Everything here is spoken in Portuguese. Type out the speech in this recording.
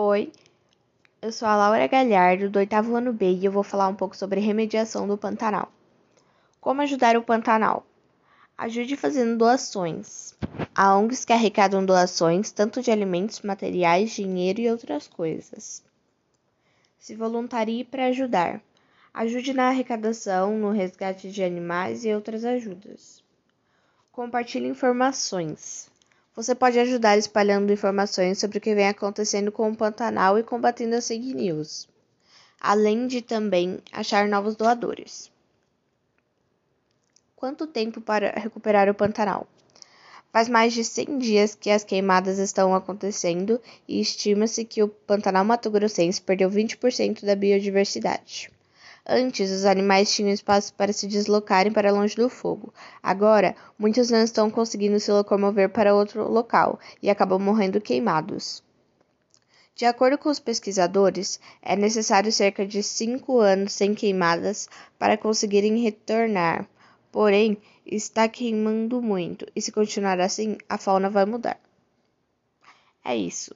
Oi, eu sou a Laura Galhardo, do oitavo ano B, e eu vou falar um pouco sobre remediação do Pantanal. Como ajudar o Pantanal? Ajude fazendo doações. Há ONGs que arrecadam doações, tanto de alimentos, materiais, dinheiro e outras coisas. Se voluntarie para ajudar. Ajude na arrecadação, no resgate de animais e outras ajudas. Compartilhe informações. Você pode ajudar espalhando informações sobre o que vem acontecendo com o Pantanal e combatendo as fake news, além de também achar novos doadores. Quanto tempo para recuperar o Pantanal? Faz mais de 100 dias que as queimadas estão acontecendo e estima-se que o Pantanal Mato Grossense perdeu 20% da biodiversidade. Antes, os animais tinham espaço para se deslocarem para longe do fogo. Agora, muitos não estão conseguindo se locomover para outro local e acabam morrendo queimados. De acordo com os pesquisadores, é necessário cerca de cinco anos sem queimadas para conseguirem retornar. Porém, está queimando muito, e se continuar assim, a fauna vai mudar. É isso.